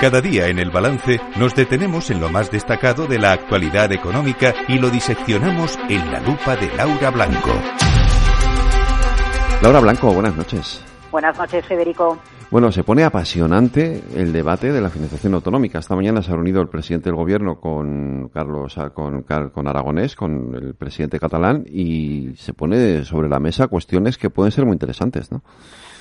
Cada día en el balance nos detenemos en lo más destacado de la actualidad económica y lo diseccionamos en la lupa de Laura Blanco. Laura Blanco, buenas noches. Buenas noches, Federico. Bueno, se pone apasionante el debate de la financiación autonómica. Esta mañana se ha reunido el presidente del gobierno con Carlos, con, con Aragonés, con el presidente catalán, y se pone sobre la mesa cuestiones que pueden ser muy interesantes, ¿no?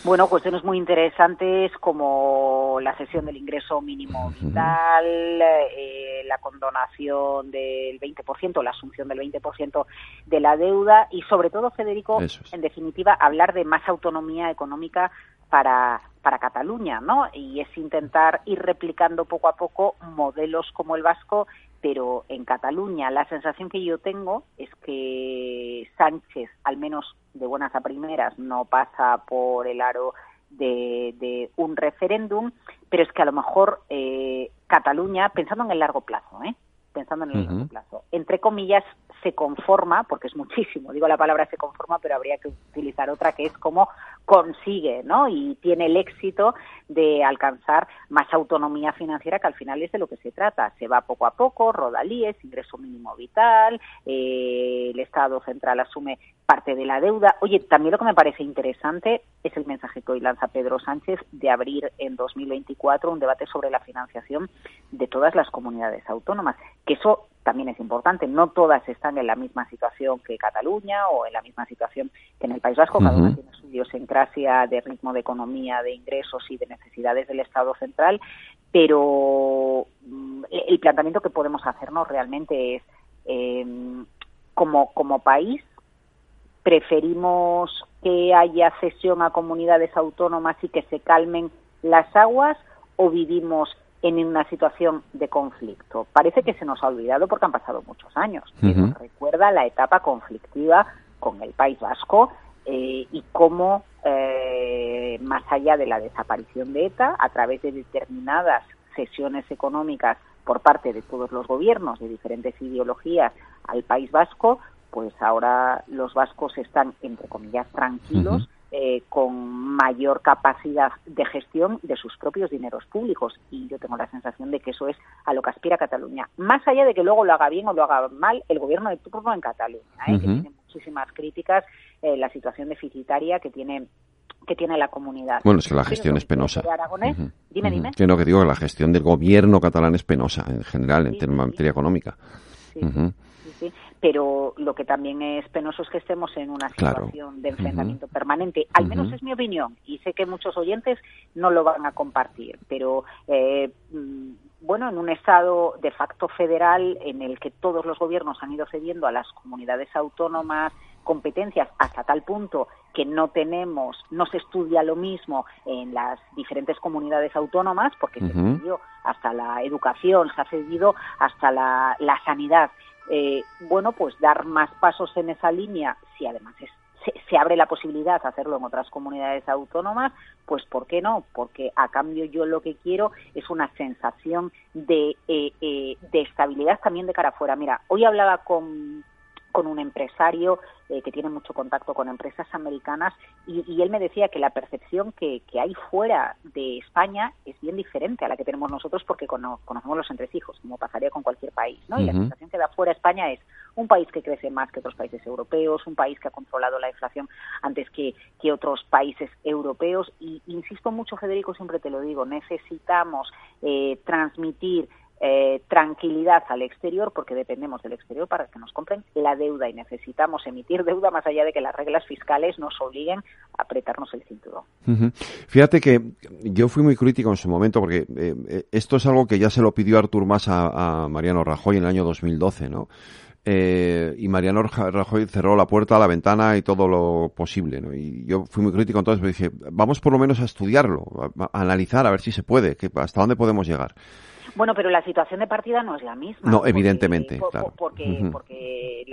Bueno, cuestiones muy interesantes como la cesión del ingreso mínimo vital, eh, la condonación del 20%, la asunción del 20% de la deuda y sobre todo, Federico, en definitiva, hablar de más autonomía económica para, para Cataluña, ¿no? Y es intentar ir replicando poco a poco modelos como el vasco, pero en Cataluña la sensación que yo tengo es que Sánchez, al menos de buenas a primeras, no pasa por el aro de, un referéndum, pero es que a lo mejor eh, Cataluña, pensando en el largo plazo, ¿eh? pensando en el largo plazo, entre comillas, se conforma, porque es muchísimo, digo la palabra se conforma, pero habría que utilizar otra que es como consigue, ¿no? Y tiene el éxito de alcanzar más autonomía financiera, que al final es de lo que se trata. Se va poco a poco, rodalíes, ingreso mínimo vital, eh, el Estado central asume parte de la deuda. Oye, también lo que me parece interesante es el mensaje que hoy lanza Pedro Sánchez de abrir en 2024 un debate sobre la financiación de todas las comunidades autónomas, que eso también es importante. No todas están en la misma situación que Cataluña o en la misma situación que en el País Vasco. Cada una tiene su idiosincrasia de ritmo de economía, de ingresos y de necesidades del Estado central. Pero mm, el planteamiento que podemos hacernos realmente es, em, como, como país, preferimos que haya cesión a comunidades autónomas y que se calmen las aguas o vivimos en una situación de conflicto. Parece que se nos ha olvidado porque han pasado muchos años. nos recuerda la etapa conflictiva con el País Vasco eh, y cómo, eh, más allá de la desaparición de ETA, a través de determinadas sesiones económicas por parte de todos los gobiernos de diferentes ideologías al País Vasco, pues ahora los vascos están, entre comillas, tranquilos. Eh, con mayor capacidad de gestión de sus propios dineros públicos. Y yo tengo la sensación de que eso es a lo que aspira Cataluña. Más allá de que luego lo haga bien o lo haga mal el gobierno de turno en Cataluña, ¿eh? que tiene muchísimas críticas, eh, la situación deficitaria que tiene que tiene la comunidad. Bueno, es que la gestión es penosa. Dime, dime. Que no, que digo que la gestión del gobierno catalán es penosa en general, en materia económica. Sí, sí, pero lo que también es penoso es que estemos en una situación de enfrentamiento permanente. Al menos es mi opinión y sé que muchos oyentes no lo van a compartir, pero eh, mm, bueno, en un Estado de facto federal en el que todos los gobiernos han ido cediendo a las comunidades autónomas competencias hasta tal punto que no tenemos, no se estudia lo mismo en las diferentes comunidades autónomas, porque se cedió hasta la educación, se ha cedido hasta la, la sanidad. Eh, bueno, pues dar más pasos en esa línea, si además se, abre la posibilidad de hacerlo en otras comunidades autónomas, pues ¿por qué no? Porque a cambio yo lo que quiero es una sensación de, eh, eh, de estabilidad también de cara afuera. Mira, hoy hablaba con con un empresario eh, que tiene mucho contacto con empresas americanas y, él me decía que la percepción que, hay fuera de España es bien diferente a la que tenemos nosotros porque conocemos los entresijos, como pasaría con cualquier país, ¿no? Y la sensación que da fuera España es un país que crece más que otros países europeos, un país que ha controlado la inflación antes que, que otros países europeos y insisto mucho, Federico, siempre te lo digo, necesitamos eh, transmitir eh, tranquilidad al exterior porque dependemos del exterior para que nos compren la deuda y necesitamos emitir deuda más allá de que las reglas fiscales nos obliguen a apretarnos el cinturón. Fíjate que yo fui muy crítico en su momento porque eh, eh, esto es algo que ya se lo pidió Artur Mas a, Mariano Rajoy en el año 2012, ¿no? Y Mariano Rajoy cerró la puerta, la ventana y todo lo posible. ¿no? Y yo fui muy crítico entonces, me dije, vamos por lo menos a estudiarlo, a, analizar, a ver si se puede, que, hasta dónde podemos llegar. Bueno, pero la situación de partida no es la misma. No, evidentemente, Porque, porque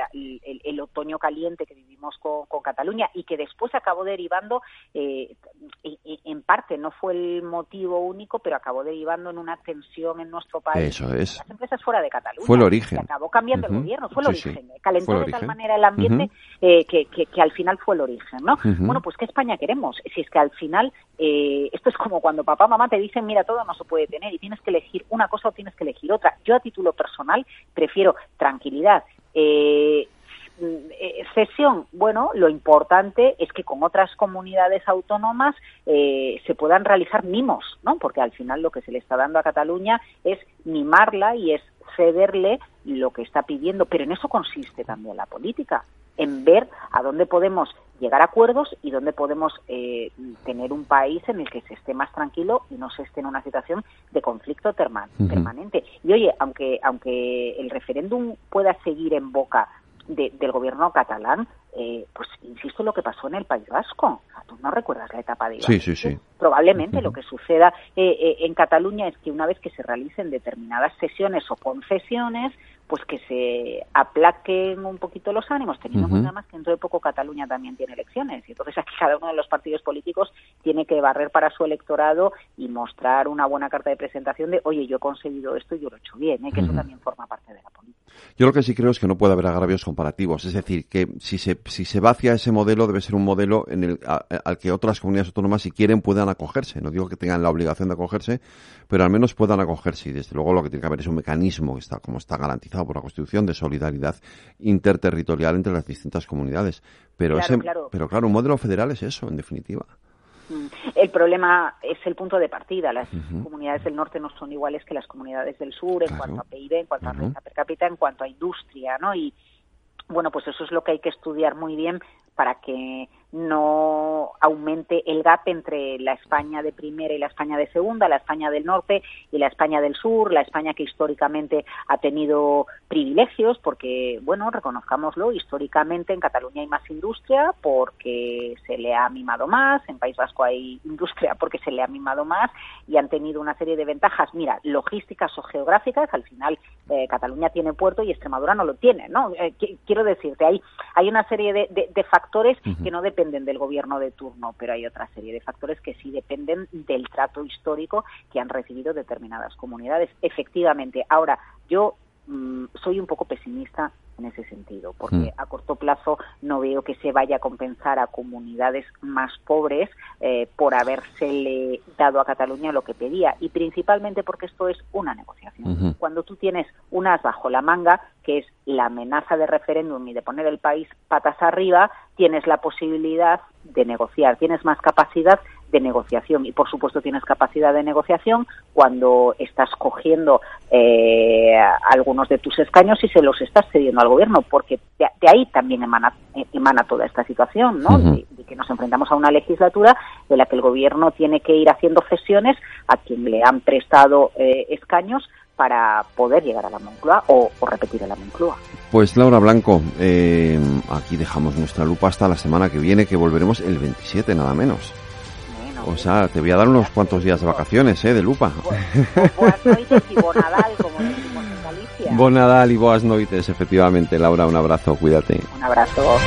el, otoño caliente que vivimos con, Cataluña y que después acabó derivando, eh, en parte no fue el motivo único, pero acabó derivando en una tensión en nuestro país. Eso es. Las empresas fuera de Cataluña. Fue el origen. acabó cambiando el gobierno, fue el origen. Calentó de tal manera el ambiente eh, que, que, al final fue el origen, ¿no? Bueno, pues ¿qué España queremos? Si es que al final eh, esto es como cuando papá mamá te dicen, mira, todo no se puede tener y tienes que elegir una cosa o tienes que elegir otra. Yo a título personal prefiero tranquilidad. Eh, eh, cesión, bueno, lo importante es que con otras comunidades autónomas eh, se puedan realizar mimos, ¿no? Porque al final lo que se le está dando a Cataluña es mimarla y es cederle lo que está pidiendo, pero en eso consiste también la política, en ver a dónde podemos llegar a acuerdos y dónde podemos eh, tener un país en el que se esté más tranquilo y no se esté en una situación de conflicto permanente. Y oye, aunque, aunque el referéndum pueda seguir en boca del gobierno catalán, eh, pues insisto lo que pasó en el País Vasco. ¿Tú no recuerdas la etapa de Sí, sí, sí. Probablemente lo que suceda eh, en Cataluña es que una vez que se realicen determinadas sesiones o concesiones, pues que se aplaquen un poquito los ánimos, teniendo en cuenta más que dentro de poco Cataluña también tiene elecciones. Y entonces aquí cada uno de los partidos políticos tiene que barrer para su electorado y mostrar una buena carta de presentación de, oye, yo he conseguido esto y yo lo he hecho bien, ¿eh? que eso también forma parte de la. Yo lo que sí creo es que no puede haber agravios comparativos. Es decir, que si se, si se va hacia ese modelo, debe ser un modelo en el, al que otras comunidades autónomas, si quieren, puedan acogerse. No digo que tengan la obligación de acogerse, pero al menos puedan acogerse. Y desde luego lo que tiene que haber es un mecanismo que está, como está garantizado por la Constitución de solidaridad interterritorial entre las distintas comunidades. Pero, pero claro, un modelo federal es eso, en definitiva. Mm. El problema es el punto de partida. Las comunidades del norte no son iguales que las comunidades del sur en cuanto a PIB, en cuanto a renta per cápita, en cuanto a industria, ¿no? Y bueno, pues eso es lo que hay que estudiar muy bien para que no aumente el gap entre la España de primera y la España de segunda, la España del norte y la España del sur, la España que históricamente ha tenido privilegios, porque, bueno, reconozcámoslo, históricamente en Cataluña hay más industria porque se le ha mimado más, en País Vasco hay industria porque se le ha mimado más y han tenido una serie de ventajas, mira, logísticas o geográficas, al final eh, Cataluña tiene puerto y Extremadura no lo tiene, ¿no? Eh, quiero decirte, hay, hay una serie de, factores que no dependen dependen del gobierno de turno, pero hay otra serie de factores que sí dependen del trato histórico que han recibido determinadas comunidades. Efectivamente, ahora yo mm, soy un poco pesimista en ese sentido, porque hmm. a corto plazo no veo que se vaya a compensar a comunidades más pobres eh, por habérsele dado a Cataluña lo que pedía, y principalmente porque esto es una negociación. Cuando tú tienes unas bajo la manga, que es la amenaza de referéndum y de poner el país patas arriba, tienes la posibilidad de negociar, tienes más capacidad de negociación y por supuesto tienes capacidad de negociación cuando estás cogiendo eh, algunos de tus escaños y se los estás cediendo al gobierno porque de, ahí también emana, emana toda esta situación ¿no? de, que nos enfrentamos a una legislatura de la que el gobierno tiene que ir haciendo cesiones a quien le han prestado eh, escaños para poder llegar a la Moncloa o, repetir a la Moncloa. Pues Laura Blanco, eh, aquí dejamos nuestra lupa hasta la semana que viene, que volveremos el 27, nada menos. O sea, te voy a dar unos cuantos días de vacaciones, ¿eh? De lupa. Buenas noches y Bonadal, como decimos en Galicia. Bonadal y boas noites, efectivamente. Laura, un abrazo, cuídate. Un abrazo.